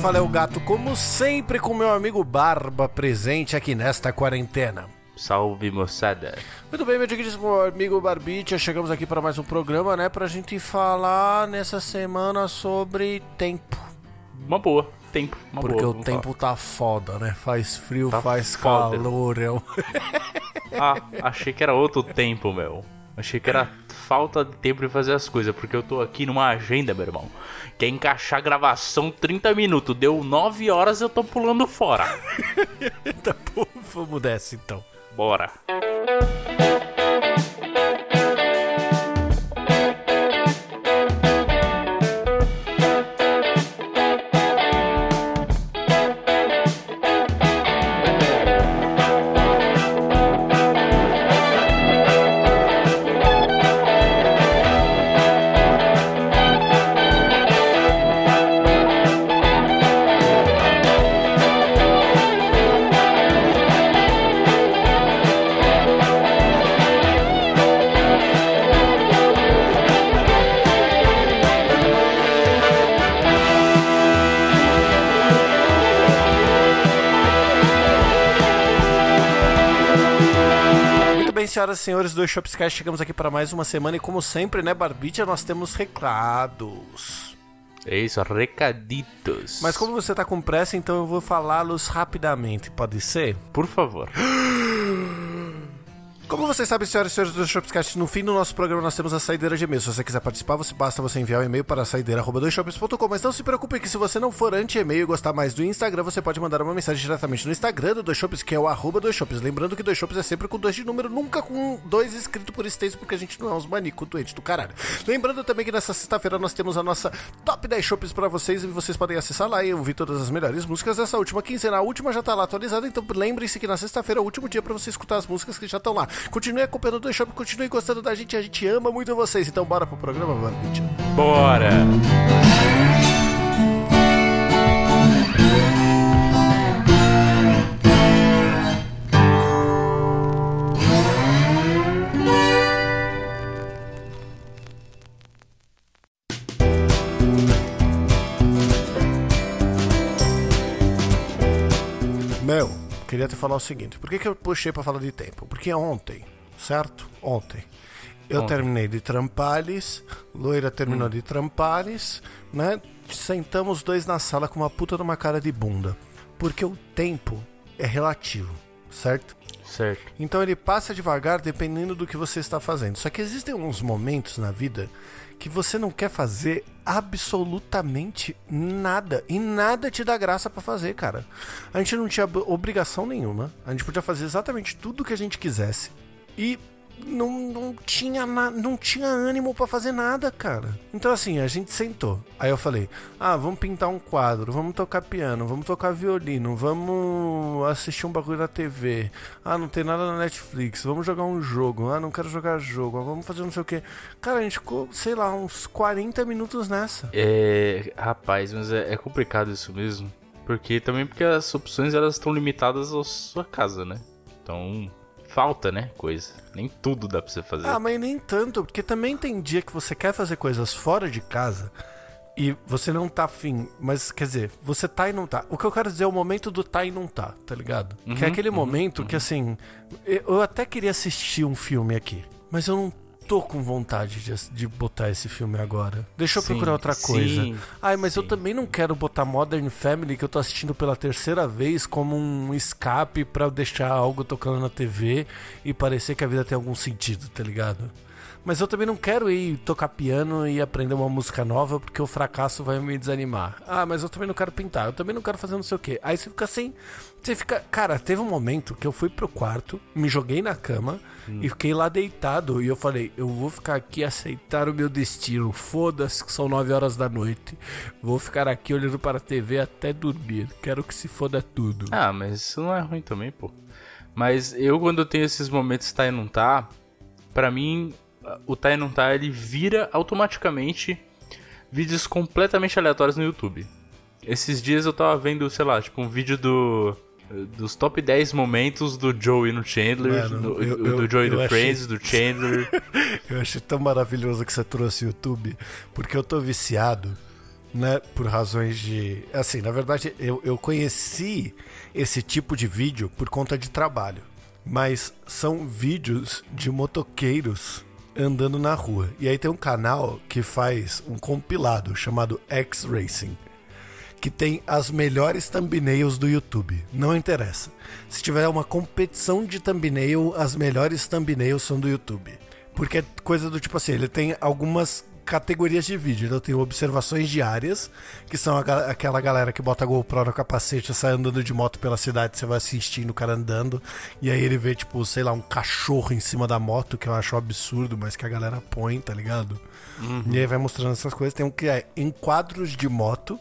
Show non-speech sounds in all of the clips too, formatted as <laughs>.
fala é o gato, como sempre, com meu amigo Barba presente aqui nesta quarentena. Salve moçada. Muito bem, meu digníssimo amigo Barbicha, chegamos aqui para mais um programa, né? Pra gente falar nessa semana sobre tempo. Uma boa, tempo. Uma Porque boa, o tempo tá foda, né? Faz frio, Tá faz foda. calor. Falar. Ah, achei que era outro tempo, meu. Achei que era falta de tempo de fazer as coisas, porque eu tô aqui numa agenda, meu irmão. Quer encaixar a gravação 30 minutos, deu 9 horas eu tô pulando fora. <laughs> tá bom, vamos dessa então. Bora. Senhoras e senhores do Shopscast, chegamos aqui para mais uma semana e como sempre, né, Barbicha, nós temos recados. É isso, recaditos. Mas como você tá com pressa, então eu vou falá-los rapidamente, pode ser? Por favor. <gasps> Como vocês sabem, senhoras e senhores do Shopscast, no fim do nosso programa nós temos a saideira de e-mail. Se você quiser participar, você basta você enviar um e-mail para saideira.com. Mas não se preocupe que se você não for anti-e-mail e gostar mais do Instagram, você pode mandar uma mensagem diretamente no Instagram do Dois Shops, que é o arroba Shops. Lembrando que Dois Shops é sempre com dois de número, nunca com dois escrito por extenso, porque a gente não é uns maníacos doentes do caralho. Lembrando também que nessa sexta-feira nós temos a nossa Top 10 Shops para vocês e vocês podem acessar lá e ouvir todas as melhores músicas dessa última quinzena. A última já tá lá atualizada, então lembrem-se que na sexta-feira é o último dia para você escutar as músicas que já estão lá. Continue acompanhando o Shops, continue gostando da gente, a gente ama muito vocês. Então bora pro programa, mano. Bora. Meu, queria te falar o seguinte: por que, que eu puxei pra falar de tempo? Porque ontem, certo? Ontem. Eu Ontem. terminei de trampalhes, Loira terminou de trampalhes, né? Sentamos os dois na sala com uma puta de uma cara de bunda. Porque o tempo é relativo, certo? Certo. Então ele passa devagar dependendo do que você está fazendo. Só que existem uns momentos na vida que você não quer fazer absolutamente nada e nada te dá graça pra fazer, cara. A gente não tinha ob- obrigação nenhuma. A gente podia fazer exatamente tudo que a gente quisesse e não, não tinha na- não tinha ânimo pra fazer nada, cara. Então assim, a gente sentou. Aí eu falei: "Ah, vamos pintar um quadro, vamos tocar piano, vamos tocar violino, vamos assistir um bagulho na TV. Ah, não tem nada na Netflix, vamos jogar um jogo. Ah, não quero jogar jogo, ah, vamos fazer não sei o que. Cara, a gente ficou, sei lá, uns 40 minutos nessa. É, rapaz, mas é, é complicado isso mesmo. Porque também porque as opções elas estão limitadas à sua casa, né? Então, falta, né, coisa. Nem tudo dá pra você fazer. Ah, mas nem tanto, porque também tem dia que você quer fazer coisas fora de casa e você não tá afim. Mas, quer dizer, você tá e não tá. O que eu quero dizer é o momento do tá e não tá, tá ligado? que é aquele momento que, assim, eu eu até queria assistir um filme aqui, mas eu não tô com vontade de, de botar esse filme agora. Deixa eu Sim, procurar outra coisa. sim, Ai, mas eu sim. também não quero botar Modern Family, que eu tô assistindo pela terceira vez, como um escape pra eu deixar algo tocando na TV e parecer que a vida tem algum sentido, tá ligado? Mas eu também não quero ir tocar piano e aprender uma música nova porque o fracasso vai me desanimar. Ah, mas eu também não quero pintar, eu também não quero fazer não sei o que. Aí você fica assim. Você fica. Cara, teve um momento que eu fui pro quarto, me joguei na cama e fiquei lá deitado. E eu falei, eu vou ficar aqui aceitar o meu destino. Foda-se que são 9 horas da noite. Vou ficar aqui olhando para a TV até dormir. Quero que se foda tudo. Ah, mas isso não é ruim também, pô. Mas eu, quando eu tenho esses momentos tá e não tá, pra mim, o tá e não tá, ele vira automaticamente vídeos completamente aleatórios no YouTube. Esses dias eu tava vendo, sei lá, tipo um vídeo do dos top 10 momentos do Joey no Chandler, Mano, do, eu- do eu- Joey eu do achei- Friends, do Chandler. <laughs> Eu achei tão maravilhoso que você trouxe o YouTube, porque eu tô viciado né? Por razões de. Assim, na verdade, eu, eu conheci esse tipo de vídeo por conta de trabalho. Mas são vídeos de motoqueiros andando na rua. E aí tem um canal que faz um compilado chamado X Racing. Que tem as melhores thumbnails do YouTube. Não interessa. Se tiver uma competição de thumbnail, as melhores thumbnails são do YouTube. Porque é coisa do tipo assim, ele tem algumas categorias de vídeo. Então, eu tenho observações diárias, que são a, aquela galera que bota a GoPro no capacete sai andando de moto pela cidade, você vai assistindo o cara andando, e aí ele vê, tipo, sei lá, um cachorro em cima da moto, que eu acho absurdo, mas que a galera põe, tá ligado? Uhum. E aí vai mostrando essas coisas. Tem um que é enquadros de moto,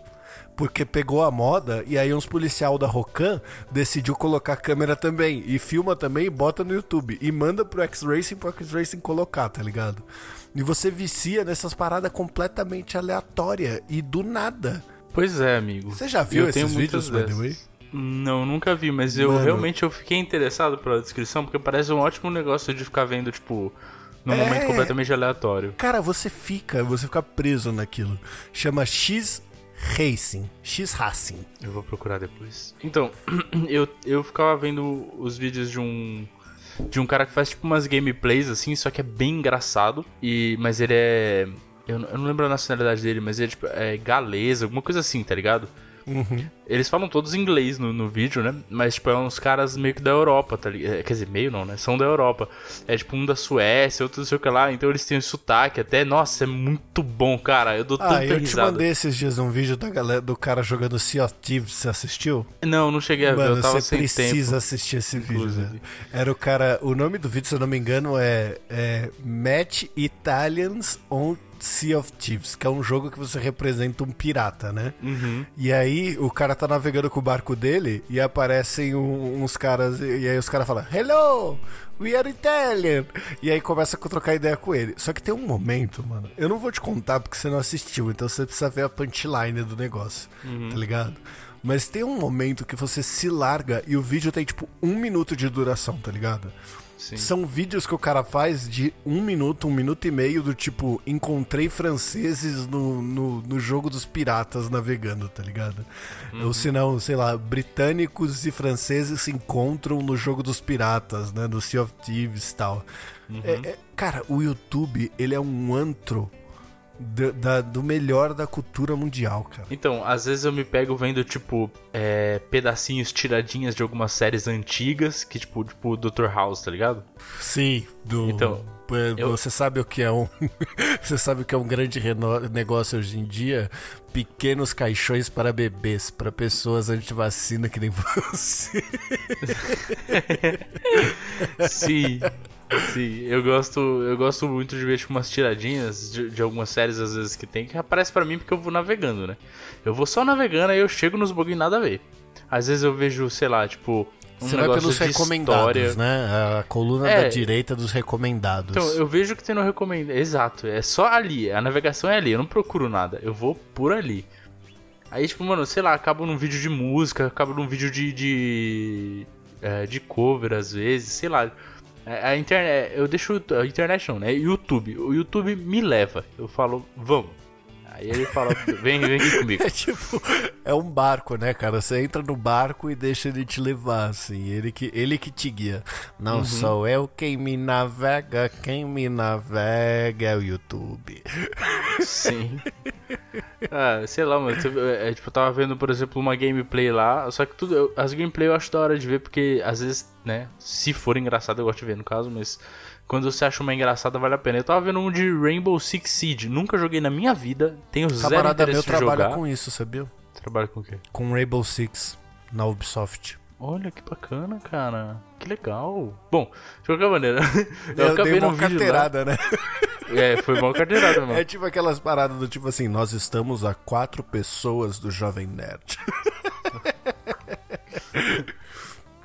porque pegou a moda e aí uns policial da Rocan decidiu colocar câmera também e filma também e bota no YouTube e manda pro X-Racing pro X-Racing colocar, tá ligado? E você vicia nessas paradas completamente aleatórias e do nada. Pois é, amigo. Você já viu eu esses vídeos, by the way? Não, nunca vi, mas eu Mano. realmente eu fiquei interessado pela descrição, porque parece um ótimo negócio de ficar vendo, tipo, num é... momento completamente aleatório. Cara, você fica, você fica preso naquilo. Chama X Racing. X Racing. Eu vou procurar depois. Então, <clears throat> eu, eu ficava vendo os vídeos de um de um cara que faz tipo umas gameplays assim, só que é bem engraçado. E mas ele é eu, eu não lembro a nacionalidade dele, mas ele é tipo é galês, alguma coisa assim, tá ligado? Uhum. Eles falam todos inglês no, no vídeo, né? Mas, tipo, é uns caras meio que da Europa, tá ligado? É, quer dizer, meio não, né? São da Europa. É tipo um da Suécia, outro não sei o que lá. Então eles têm um sotaque até. Nossa, é muito bom, cara. Eu dou ah, tanta eu risada. te mandei esses dias um vídeo da galera, do cara jogando Sea of Thieves. Você assistiu? Não, não cheguei a Mano, ver. Eu tava você precisa tempo, assistir esse vídeo, né? Era o cara... O nome do vídeo, se eu não me engano, é, é Match Italians on Sea of Thieves, que é um jogo que você representa um pirata, né? Uhum. E aí o cara tá navegando com o barco dele e aparecem um, uns caras, e aí os caras falam: Hello! We are Italian! E aí começa a trocar ideia com ele. Só que tem um momento, mano. Eu não vou te contar porque você não assistiu, então você precisa ver a punchline do negócio, uhum. tá ligado? Mas tem um momento que você se larga e o vídeo tem tipo um minuto de duração, tá ligado? Sim. São vídeos que o cara faz de um minuto, um minuto e meio, do tipo, encontrei franceses no, no, no jogo dos piratas navegando, tá ligado? Uhum. Ou se não, sei lá, britânicos e franceses se encontram no jogo dos piratas, né? No Sea of Thieves e tal. Uhum. É, é, cara, o YouTube, ele é um antro do, da, do melhor da cultura mundial, cara. Então, às vezes eu me pego vendo, tipo, é, pedacinhos, tiradinhas de algumas séries antigas, que, tipo, tipo Dr. House, tá ligado? Sim, do. Então. Você eu... sabe o que é um. <laughs> você sabe o que é um grande negócio hoje em dia? Pequenos caixões para bebês, para pessoas anti-vacina que nem <laughs> você. <laughs> Sim. Sim, eu gosto, eu gosto muito de ver tipo, umas tiradinhas de, de, algumas séries às vezes que tem, que aparece para mim porque eu vou navegando, né? Eu vou só navegando, aí eu chego nos bagulho nada a ver. Às vezes eu vejo, sei lá, tipo, um Você vai pelos recomendados, história. né? A coluna é, da direita dos recomendados. Então, eu vejo que tem no recomendado. Exato, é só ali. A navegação é ali. Eu não procuro nada. Eu vou por ali. Aí, tipo, mano, sei lá, acabo num vídeo de música, acabo num vídeo de. de, é, de cover às vezes, sei lá. É, a internet, eu deixo a internet não, né? YouTube. O YouTube me leva. Eu falo, vamos. Aí ele fala, <laughs> vem, vem aqui comigo. <laughs> É tipo, é um barco, né, cara? Você entra no barco e deixa ele te levar, assim. Ele que, ele que te guia. Não uhum. sou eu quem me navega, quem me navega é o YouTube. Sim. <laughs> Ah, sei lá, mano. É, tipo, eu tava vendo, por exemplo, uma gameplay lá. Só que tudo. As gameplay eu acho da hora de ver, porque às vezes, né? Se for engraçado, eu gosto de ver no caso, mas quando você acha uma engraçada, vale a pena. Eu tava vendo um de Rainbow Six Siege. Nunca joguei na minha vida. Tenho zero Camarada interesse meu trabalha com isso, sabia? Trabalha com o quê? Com Rainbow Six na Ubisoft. Olha que bacana, cara. Que legal. Bom, de qualquer maneira. <laughs> Eu, eu acabei dei uma carteirada, lá. né? É, foi uma carteirada, mano. É tipo aquelas paradas do tipo assim: nós estamos a quatro pessoas do Jovem Nerd. <laughs>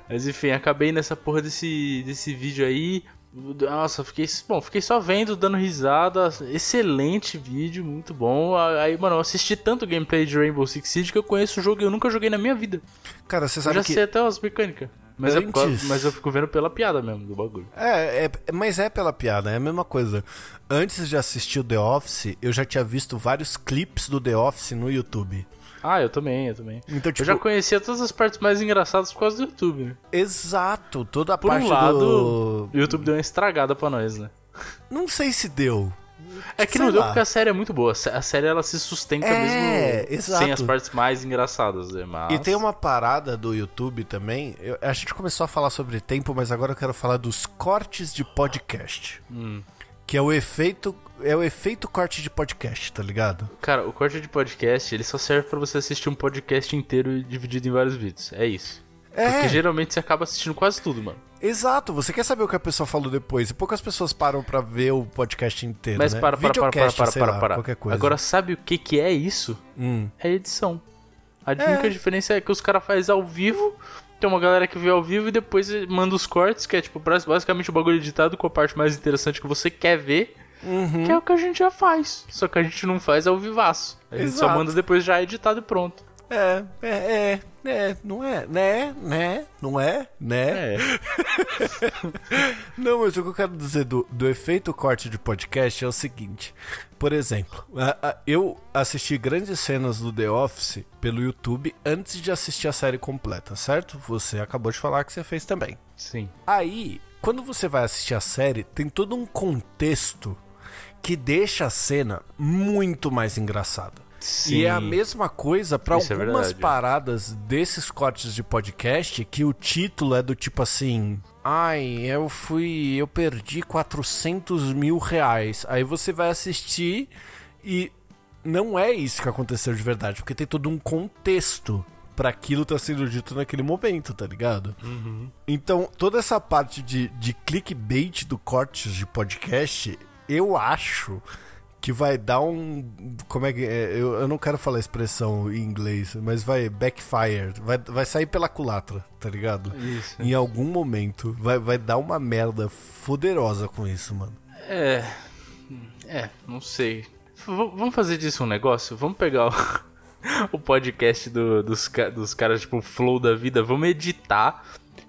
Mas enfim, acabei nessa porra desse, desse vídeo aí. Nossa, fiquei, bom, fiquei só vendo, dando risada. Excelente vídeo, muito bom. Aí, mano, eu assisti tanto gameplay de Rainbow Six Siege que eu conheço o jogo e eu nunca joguei na minha vida. Cara, você sabe eu já que... sei até as mecânicas. Mas, antes... é por causa- mas eu fico vendo pela piada mesmo do bagulho. É, é, mas é pela piada, é a mesma coisa. Antes de assistir o The Office, eu já tinha visto vários clipes do The Office no YouTube. Ah, eu também, eu também. Então, tipo, eu já conhecia todas as partes mais engraçadas por causa do YouTube, né? exato, toda a Por parte um lado, do... o YouTube deu uma estragada pra nós, né? Não sei se deu. É que Sei não deu lá. porque a série é muito boa. A série ela se sustenta É, mesmo exato. sem as partes mais engraçadas, né? Mas... E tem uma parada do YouTube também. eu- a gente começou a falar sobre tempo, mas agora eu quero falar dos cortes de podcast. Hum. Que é o efeito. É o efeito corte de podcast, tá ligado? Cara, o corte de podcast, ele só serve pra você assistir um podcast inteiro dividido em vários vídeos. É isso. É. Porque geralmente você acaba assistindo quase tudo, mano. Exato, você quer saber o que a pessoa falou depois. E poucas pessoas param pra ver o podcast inteiro. Mas né? para, para, para, para, para, para, lá, para. Qualquer coisa. Agora, sabe o que que é isso? Hum. É edição. A É. única diferença é que os caras fazem ao vivo, tem uma galera que vê ao vivo e depois manda os cortes, que é tipo basicamente o bagulho editado com a parte mais interessante que você quer ver, Uhum. que é o que a gente já faz. Só que a gente não faz ao vivaço. A gente só Exato. manda depois já editado e pronto. É, é, é, é, não é, né, né, não é, né. É. <laughs> Não, mas o que eu quero dizer do, do efeito corte de podcast é o seguinte. Por exemplo, a- a- eu assisti grandes cenas do The Office pelo YouTube antes de assistir a série completa, certo? Você acabou de falar que você fez também. Sim. Aí, quando você vai assistir a série, tem todo um contexto que deixa a cena muito mais engraçada. Sim. E é a mesma coisa Isso é algumas verdade. paradas desses cortes de podcast que o título é do tipo assim. Ai, eu fui. Eu perdi 400 mil reais. Aí você vai assistir e não é isso que aconteceu de verdade, porque tem todo um contexto pra aquilo tá sendo dito naquele momento, tá ligado? Então, toda essa parte de, de clickbait do cortes de podcast, eu acho que vai dar um. Como é que. é, eu, eu não quero falar a expressão em inglês, mas vai backfire. Vai, vai sair pela culatra, tá ligado? Isso. Em algum momento vai, vai dar uma merda foderosa com isso, mano. É. É, não sei. V- vamos fazer disso um negócio? Vamos pegar o, <laughs> o podcast do- dos, dos caras, tipo, Flow da vida, vamos editar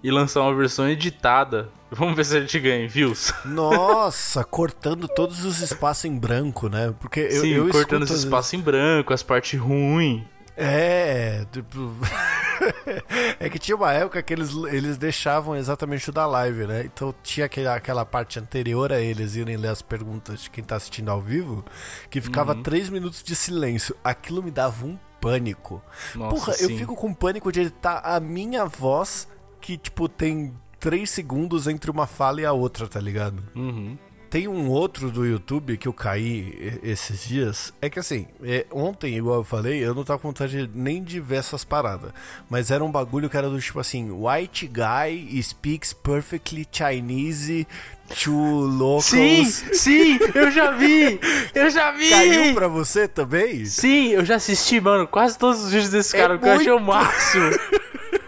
e lançar uma versão editada. Vamos ver se a gente ganha views. Nossa, cortando todos os espaços em branco, né? Porque eu, Sim, eu cortando escuto esse às vezes- espaço em branco, as partes ruins. É, tipo. <laughs> é que tinha uma época que eles, eles deixavam exatamente o da live, né? Então tinha aquele, aquela parte anterior a eles irem ler as perguntas de quem tá assistindo ao vivo, que ficava Uhum. três minutos de silêncio. Aquilo me dava um pânico. Nossa, Porra, eu sim. fico com pânico de editar a minha voz, que, tipo, tem três segundos entre uma fala e a outra, tá ligado? Uhum. Tem um outro do YouTube que eu caí esses dias. É que assim, é, ontem, igual eu falei, eu não tava com vontade nem de ver essas paradas. Mas era um bagulho que era do tipo assim: White guy speaks perfectly Chinese to locals. Sim, sim, eu já vi! Eu já vi! Caiu pra você também? Sim, eu já assisti, mano, quase todos os vídeos desse É cara, porque eu achei o muito. máximo. <laughs>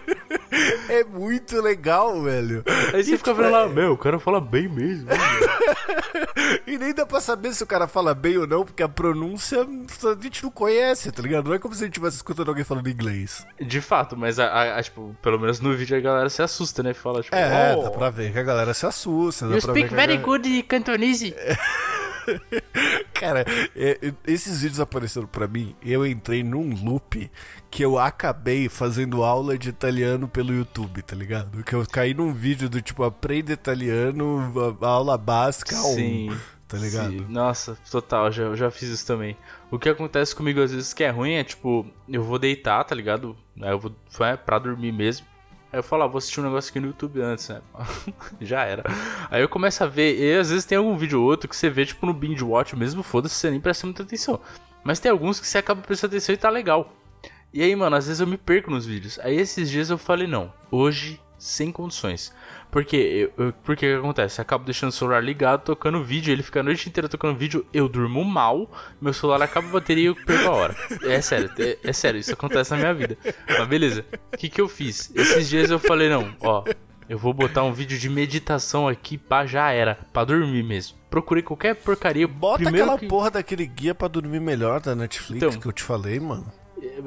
É muito legal, velho. Aí você E, fica tipo, vendo lá, é- meu, o cara fala bem mesmo. <laughs> E nem dá pra saber se o cara fala bem ou não, porque a pronúncia a gente não conhece, tá ligado? Não é como se a gente estivesse escutando alguém falando inglês. De fato, mas a, a- a, tipo, pelo menos no vídeo a galera se assusta, né? Fala, tipo, É, oh, dá pra ver que a galera se assusta. Dá you pra ver speak a very galera- good Cantonese. <laughs> <laughs> Cara, é, é, esses vídeos apareceram pra mim eu entrei num loop que eu acabei fazendo aula de italiano pelo YouTube, tá ligado? Que eu caí num vídeo do tipo, aprenda italiano, a- a aula básica 1, Sim. tá ligado? Sim. Nossa, total, já, já fiz isso também. O que acontece comigo às vezes que é ruim é, tipo, eu vou deitar, tá ligado? Aí eu vou é, pra dormir mesmo. Aí eu falo, ah, vou assistir um negócio aqui no YouTube antes, né? <laughs> Já era. Aí eu começo a ver, e às vezes tem algum vídeo ou outro que você vê, tipo, no binge watch mesmo, foda-se, você nem presta muita atenção. Mas tem alguns que você acaba prestando atenção e tá legal. E aí, mano, às vezes eu me perco nos vídeos. Aí esses dias eu falei, não, hoje sem condições. Porque, eu, eu, porque o que acontece? Eu acabo deixando o celular ligado, tocando vídeo, ele fica a noite inteira tocando vídeo, eu durmo mal, meu celular acaba a bateria e eu perco a hora. É sério, é, é sério, isso acontece na minha vida. Mas beleza, o que, que eu fiz? Esses dias eu falei, não, ó, eu vou botar um vídeo de meditação aqui, pá, já era, pra dormir mesmo. Procurei qualquer porcaria. Bota primeiro aquela que... porra daquele guia pra dormir melhor da Netflix Então. que eu te falei, mano.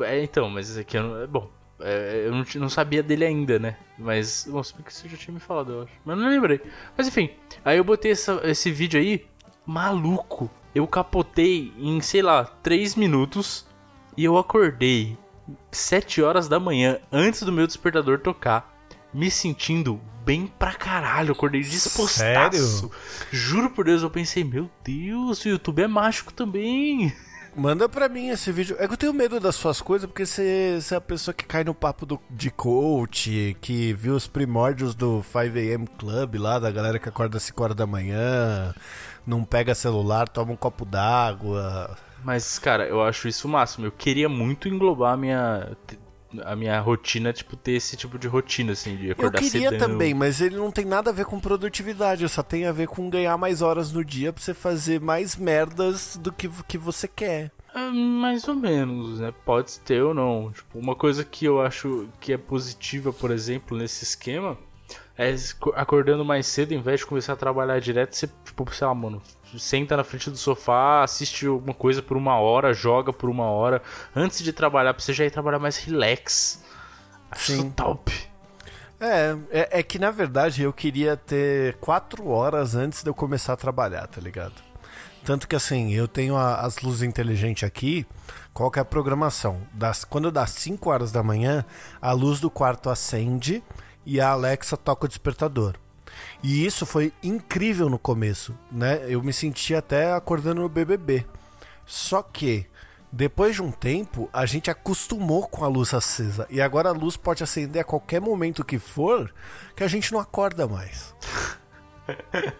É, então, mas isso aqui eu não... é bom. É, eu não, não, sabia dele ainda, né? Mas. Bom, se que você já tinha me falado, eu acho. Mas não lembrei. Mas enfim, aí eu botei essa, esse vídeo aí, maluco. Eu capotei em, sei lá, 3 minutos. E eu acordei 7 horas da manhã, antes do meu despertador tocar, me sentindo bem pra caralho. acordei dispostaço. Sério? Juro por Deus, eu pensei, meu Deus, o YouTube é mágico também. Manda pra mim esse vídeo. É que eu tenho medo das suas coisas, porque você, é a pessoa que cai no papo do, de coach, que viu os primórdios do 5am Club lá, da galera que acorda às 5 horas da manhã, não pega celular, toma um copo d'água. Mas, cara, eu acho isso o máximo. Eu queria muito englobar minha a minha rotina, tipo, ter esse tipo de rotina, assim, de acordar Eu queria também, mas ele não tem nada a ver com produtividade, só tem a ver com ganhar mais horas no dia pra você fazer mais merdas do que, que você quer. É, mais ou menos, né? Pode ter ou não. Tipo, uma coisa que eu acho que é positiva, por exemplo, nesse esquema, é acordando mais cedo, ao invés de começar a trabalhar direto, você, tipo, sei lá, mano, senta na frente do sofá, assiste alguma coisa por uma hora, joga por uma hora, antes de trabalhar, pra você já ir trabalhar mais relax. Acho Sim. top. É, é, é, que na verdade eu queria ter quatro horas antes de eu começar a trabalhar, tá ligado? Tanto que assim, eu tenho a, as luzes inteligentes aqui. Qual que é a programação? Das, quando dá 5 horas da manhã, a luz do quarto acende e a Alexa toca o despertador. E isso foi incrível no começo, né? Eu me senti até acordando no BBB. Só que depois de um tempo, a gente acostumou com a luz acesa e agora a luz pode acender a qualquer momento que for, que a gente não acorda mais. <laughs>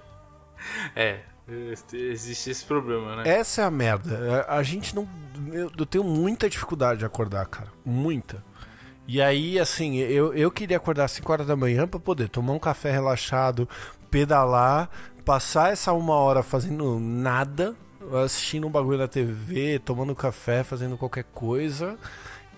é, existe esse problema, né? Essa é a merda. A gente não. Eu tenho muita dificuldade de acordar, cara. Muita. E aí, assim, eu, eu queria acordar às 5 horas da manhã para poder tomar um café relaxado, pedalar, passar essa uma hora fazendo nada, assistindo um bagulho na TV, tomando café, fazendo qualquer coisa.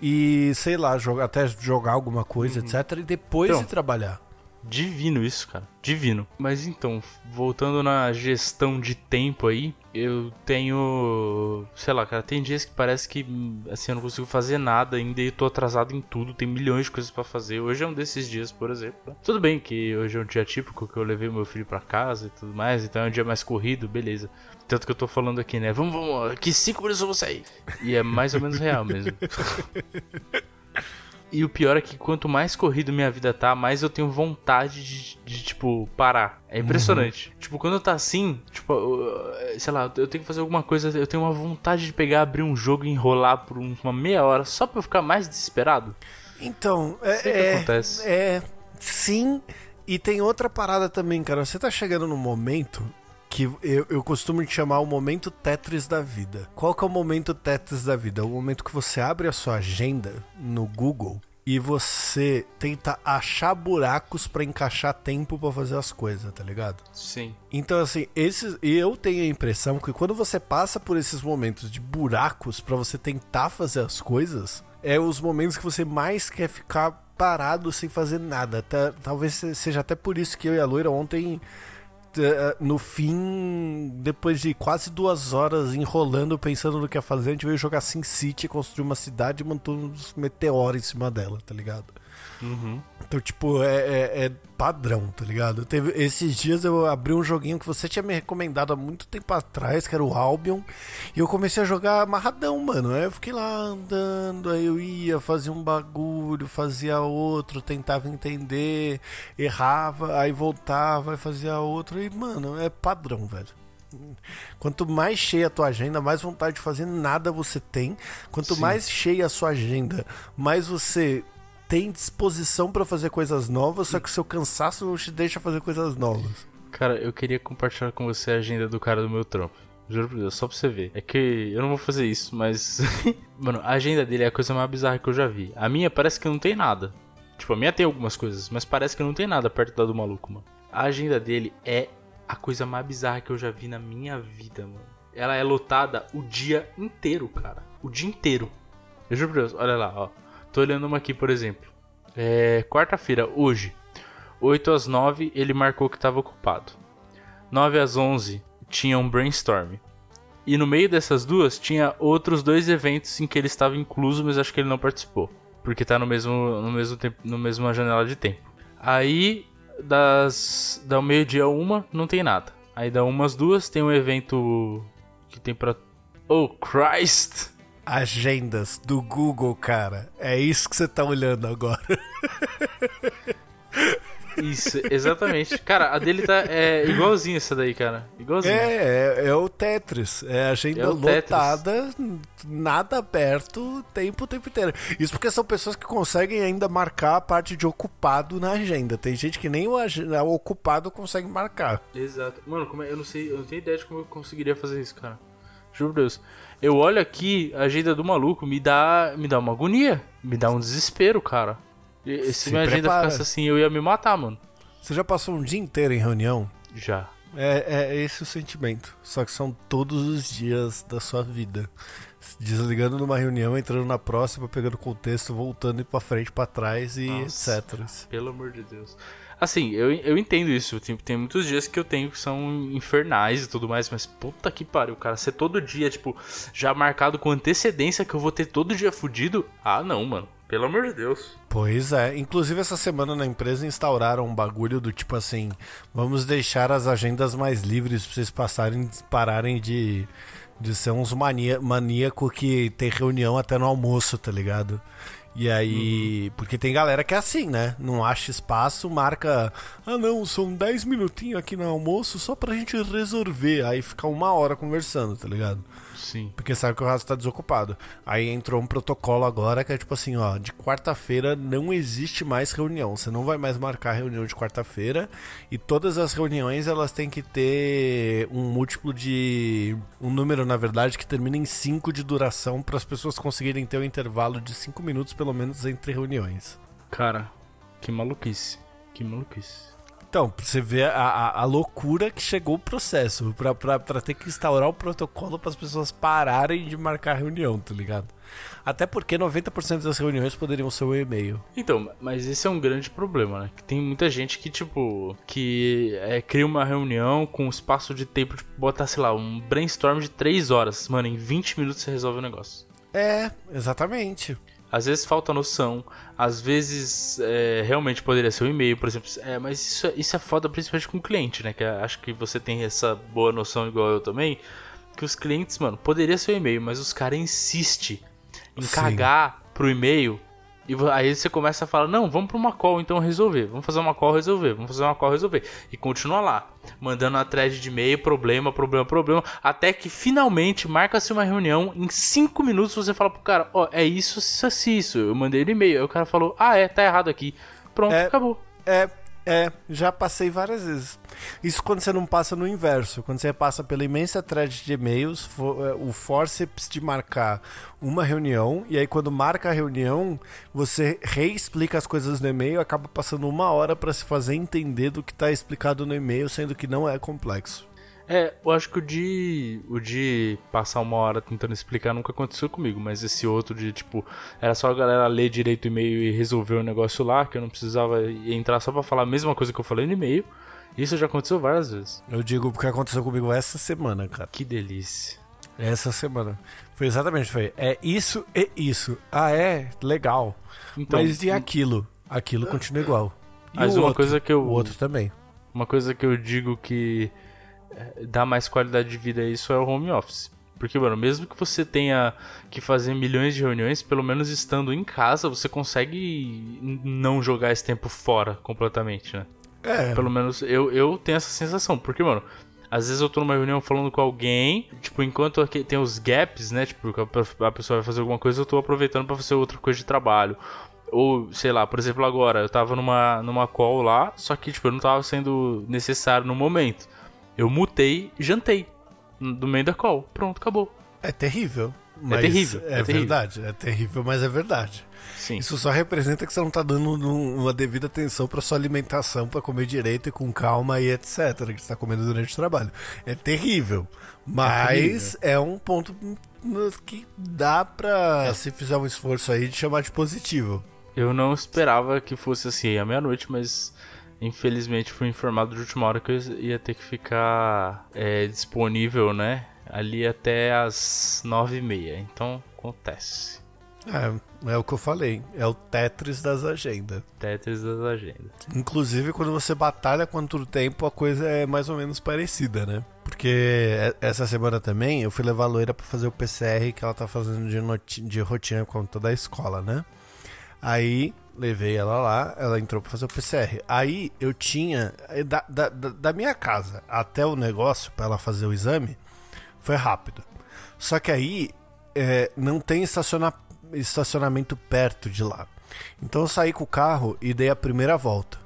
E, sei lá, jogar, até jogar alguma coisa, uhum. etc. E depois então, ir trabalhar. Divino isso, cara. Divino. Mas então, voltando na gestão de tempo aí, eu tenho. Sei lá, cara, tem dias que parece que assim, eu não consigo fazer nada ainda e tô atrasado em tudo, tem milhões de coisas para fazer. Hoje é um desses dias, por exemplo. Tudo bem que hoje é um dia típico que eu levei meu filho para casa e tudo mais, então é um dia mais corrido, beleza. Tanto que eu tô falando aqui, né? Vamos, vamos, que cinco minutos eu vou sair. E é mais ou menos real mesmo. <laughs> E o pior é que quanto mais corrido minha vida tá, mais eu tenho vontade de, de tipo, parar. É impressionante. Uhum. Tipo, quando tá assim, tipo, sei lá, eu tenho que fazer alguma coisa, eu tenho uma vontade de pegar, abrir um jogo e enrolar por uma meia hora só pra eu ficar mais desesperado. Então, é. É, acontece. é. Sim. E tem outra parada também, cara. Você tá chegando num momento que eu, eu costumo chamar o momento Tetris da vida. Qual que é o momento Tetris da vida? É o momento que você abre a sua agenda no Google e você tenta achar buracos para encaixar tempo para fazer as coisas, tá ligado? Sim. Então assim, esses eu tenho a impressão que quando você passa por esses momentos de buracos para você tentar fazer as coisas, é os momentos que você mais quer ficar parado sem fazer nada. talvez seja até por isso que eu e a Loira ontem no fim, depois de quase duas horas enrolando, pensando no que ia fazer, a gente veio jogar Sin City, construir uma cidade e montou uns meteoros em cima dela, tá ligado? Uhum. Então, tipo, é, é, é, padrão, tá ligado? Teve, esses dias eu abri um joguinho que você tinha me recomendado há muito tempo atrás, que era o Albion, e eu comecei a jogar amarradão, mano. Aí eu fiquei lá andando, aí eu ia, fazia um bagulho, fazia outro, tentava entender, errava, aí voltava, e fazia outro, e, mano, é padrão, velho. Quanto mais cheia a tua agenda, mais vontade de fazer nada você tem. Quanto Sim. mais cheia a sua agenda, mais você tem disposição para fazer coisas novas, só que o seu cansaço não te deixa fazer coisas novas. Cara, eu queria compartilhar com você a agenda do cara do meu trampo. Juro por Deus, só pra você ver. É que eu não vou fazer isso, mas. <laughs> mano, a agenda dele é a coisa mais bizarra que eu já vi. A minha parece que não tem nada. Tipo, a minha tem algumas coisas, mas parece que não tem nada perto da do maluco, mano. A agenda dele é a coisa mais bizarra que eu já vi na minha vida, mano. Ela é lotada o dia inteiro, cara. O dia inteiro. Eu juro por Deus, olha lá, ó. Tô olhando uma aqui, por exemplo. É, Quarta-feira, hoje, 8 às 9, ele marcou que estava ocupado. 9 às 11 tinha um brainstorm. E no meio dessas duas tinha outros dois eventos em que ele estava incluso, mas acho que ele não participou. Porque tá no mesmo, no mesmo tempo, no mesma janela de tempo. Aí, das da meio-dia uma, não tem nada. Aí dá umas duas, tem um evento que tem pra. Oh, Christ! Agendas do Google, cara. É isso que você tá olhando agora. <laughs> Isso, exatamente. Cara, a dele tá é, igualzinho essa daí, cara. Igualzinho. É, é, é o Tetris. É agenda é lotada, nada aberto, tempo o tempo inteiro. Isso porque são pessoas que conseguem ainda marcar a parte de ocupado na agenda. Tem gente que nem o, o ocupado consegue marcar. Exato. Mano, é, eu não sei, eu não tenho ideia de como eu conseguiria fazer isso, cara. Juro por Deus. Eu olho aqui, a agenda do maluco me dá, me dá uma agonia, me dá um desespero, cara. E, se, minha agenda prepara. ficasse assim, eu ia me matar, mano. Você já passou um dia inteiro em reunião? Já. É, é esse o sentimento. Só que são todos os dias da sua vida. Desligando numa reunião, entrando na próxima, pegando contexto, voltando para frente, para trás e Nossa, etc. Pelo amor de Deus. Assim, eu, eu entendo isso. Tem, tem muitos dias que eu tenho que são infernais e tudo mais, mas puta que pariu, cara. Ser todo dia, tipo, já marcado com antecedência que eu vou ter todo dia fudido. Ah, não, mano. Pelo amor de Deus. Pois é. Inclusive, essa semana na empresa instauraram um bagulho do tipo assim: vamos deixar as agendas mais livres pra vocês passarem, pararem de, de ser uns mania, maníaco que tem reunião até no almoço, tá ligado? E aí. Uhum. Porque tem galera que é assim, né? Não acha espaço, marca. Ah, não, são 10 minutinhos aqui no almoço só pra gente resolver. Aí fica uma hora conversando, tá ligado? Sim. Porque sabe que o resto tá desocupado. Aí entrou um protocolo agora que é tipo assim, ó, de quarta-feira não existe mais reunião. Você não vai mais marcar reunião de quarta-feira e todas as reuniões elas têm que ter um múltiplo de um número, na verdade, que termina em 5 de duração para as pessoas conseguirem ter um intervalo de 5 minutos pelo menos entre reuniões. Cara, que maluquice. Que maluquice. Então, pra você ver a, a, a, loucura que chegou o processo, pra ter que instaurar o protocolo para as pessoas pararem de marcar reunião, tá ligado? Até porque 90% das reuniões poderiam ser o e-mail. Então, mas esse é um grande problema, né? Tem muita gente que, tipo, que é, cria uma reunião com espaço de tempo, tipo, bota, sei lá, um brainstorm de 3 horas. Mano, em 20 minutos você resolve o negócio. É, exatamente. Às vezes falta noção, às vezes é, realmente poderia ser um e-mail, por exemplo. É, mas isso, é, isso é foda principalmente com o cliente, né? Que acho que você tem essa boa noção igual eu também. Que os clientes, mano, poderia ser um e-mail, mas os caras insistem em Sim. cagar pro e-mail e aí você começa a falar, não, vamos para uma call então resolver. Vamos fazer uma call resolver. Vamos fazer uma call resolver. E continua lá, mandando a thread de e-mail, problema, problema, problema. Até que finalmente marca-se uma reunião. Em 5 minutos você fala pro cara, ó, oh, é isso, isso, isso. Eu mandei ele e-mail. Aí o cara falou, ah, é, tá errado aqui. Pronto, é, acabou. É, é, já passei várias vezes. Isso quando você não passa no inverso. Quando você passa pela imensa thread de e-mails, é, o forceps de marcar uma reunião, e aí quando marca a reunião, você reexplica as coisas no e-mail, acaba passando uma hora para se fazer entender do que está explicado no e-mail, sendo que não é complexo. É, eu acho que o de, o de passar uma hora tentando explicar nunca aconteceu comigo, mas esse outro de, tipo, era só a galera ler direito o e-mail e resolver o negócio lá, que eu não precisava entrar só pra falar a mesma coisa que eu falei no e-mail. Isso já aconteceu várias vezes. Eu digo porque aconteceu comigo essa semana, cara. Que delícia. Essa semana. Foi exatamente, foi. É isso e isso. Ah, é? Legal. Então, Mas e aquilo? Aquilo continua igual. E mas uma outro? coisa que eu. O outro também. Uma coisa que eu digo que é, dá mais qualidade de vida a isso é o home office. Porque, mano, mesmo que você tenha que fazer milhões de reuniões, pelo menos estando em casa, você consegue não jogar esse tempo fora completamente, né? É. Pelo menos eu, eu tenho essa sensação. Porque, mano, às vezes eu tô numa reunião falando com alguém, tipo, enquanto aqui tem os gaps, né? Tipo, a pessoa vai fazer alguma coisa, eu tô aproveitando para fazer outra coisa de trabalho. Ou, sei lá, por exemplo, agora, eu tava numa, numa call lá, só que, tipo, eu não tava sendo necessário no momento. Eu mutei, jantei do meio da call. Pronto, acabou. É terrível. É terrível. É, é terrível. verdade. É terrível, mas é verdade. Sim. Isso só representa que você não tá dando uma devida atenção para sua alimentação, para comer direito e com calma e etc. Que você tá comendo durante o trabalho. É terrível. Mas é, é um ponto que dá pra, é. se fizer um esforço aí, de chamar de positivo. Eu não esperava que fosse assim à meia-noite, mas Infelizmente fui informado de última hora que eu ia ter que ficar é, disponível, né? Ali até as nove e meia. Então acontece. É, é o que eu falei. É o Tetris das agendas. Tetris das agendas. Inclusive, quando você batalha contra o tempo, a coisa é mais ou menos parecida, né? Porque essa semana também eu fui levar a loira pra fazer o PCR que ela tá fazendo de, de rotina com toda a escola, né? Aí levei ela lá, ela entrou pra fazer o PCR. Aí eu tinha. Da, da, da minha casa até o negócio para ela fazer o exame, foi rápido. Só que aí é, não tem estaciona, estacionamento perto de lá. Então eu saí com o carro e dei a primeira volta.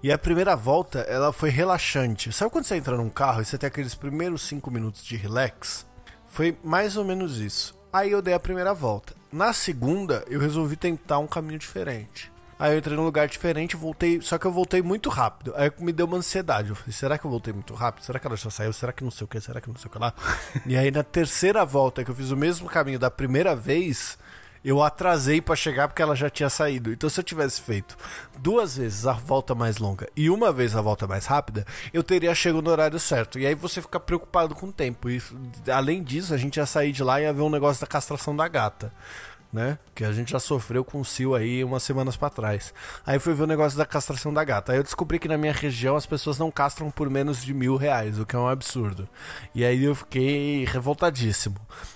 E a primeira volta, ela foi relaxante. Sabe quando você entra num carro e você tem aqueles primeiros 5 minutos de relax? Foi mais ou menos isso. Aí eu dei a primeira volta. Na segunda, eu resolvi tentar um caminho diferente. Aí eu entrei num lugar diferente, voltei, só que eu voltei muito rápido. Aí me deu uma ansiedade. Eu falei, será que eu voltei muito rápido? Será que ela já saiu? Será que não sei o que? Será que não sei o que lá? <laughs> e aí na terceira volta que eu fiz o mesmo caminho da primeira vez, eu atrasei para chegar porque ela já tinha saído. Então, se eu tivesse feito duas vezes a volta mais longa e uma vez a volta mais rápida, eu teria chegado no horário certo. E aí você fica preocupado com o tempo. E além disso, a gente ia sair de lá e ia ver um negócio da castração da gata né? Que a gente já sofreu com o Sil aí umas semanas para trás. Aí fui ver o negócio da castração da gata. Aí eu descobri que na minha região as pessoas não castram por menos de mil reais, o que é um absurdo. E aí eu fiquei revoltadíssimo.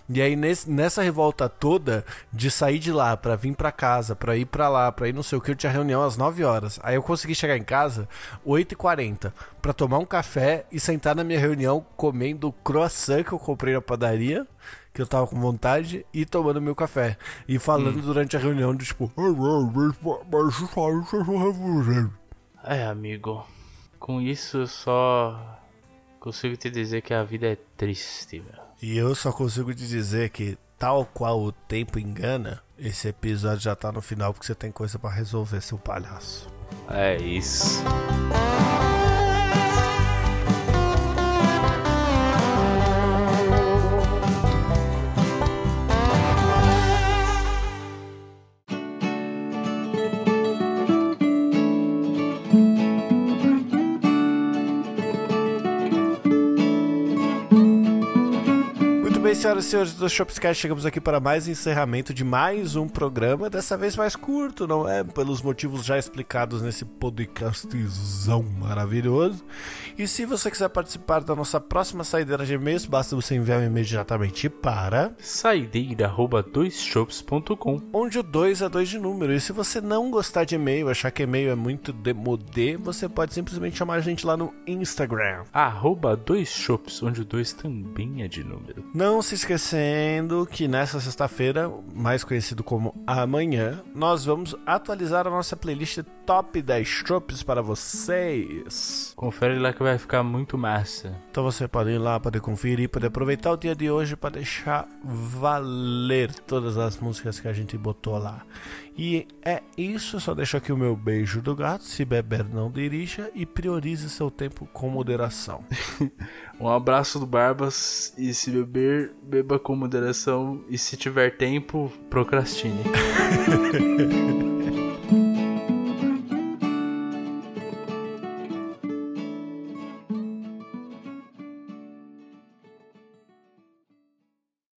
E aí nesse, nessa revolta toda de sair de lá para vir para casa, para ir para lá, para ir não sei o que, eu tinha reunião às 9 horas. Aí eu consegui chegar em casa 8h40 para tomar um café e sentar na minha reunião comendo croissant que eu comprei na padaria que eu tava com vontade e tomando meu café. E falando hum. durante a reunião de tipo. É, amigo. Com isso eu só consigo te dizer que a vida é triste, meu. E eu só consigo te dizer que, tal qual o tempo engana, esse episódio já tá no final porque você tem coisa para resolver, seu palhaço. É isso. Senhoras e senhores do Shopscast, chegamos aqui para mais encerramento de mais um programa, dessa vez mais curto, não é? Pelos motivos já explicados nesse podcastzão maravilhoso. E se você quiser participar da nossa próxima saideira de e-mails, basta você enviar um e-mail imediatamente para saideira.doisshops.com onde o 2 é 2 de número. E se você não gostar de e-mail, achar que e-mail é muito demodê, você pode simplesmente chamar a gente lá no Instagram. Arroba dois shops, onde o 2 também é de número. Não se esquecendo que nessa sexta-feira, mais conhecido como amanhã, nós vamos atualizar a nossa playlist Top 10 Tropes para vocês. Confere lá que vai ficar muito massa. Então você pode ir lá, poder conferir, poder aproveitar o dia de hoje para deixar valer todas as músicas que a gente botou lá. E é isso, só deixo aqui o meu beijo do gato. Se beber, não dirija e priorize seu tempo com moderação. <laughs> um abraço do Barbas e se beber, beba com moderação e se tiver tempo, procrastine. <laughs>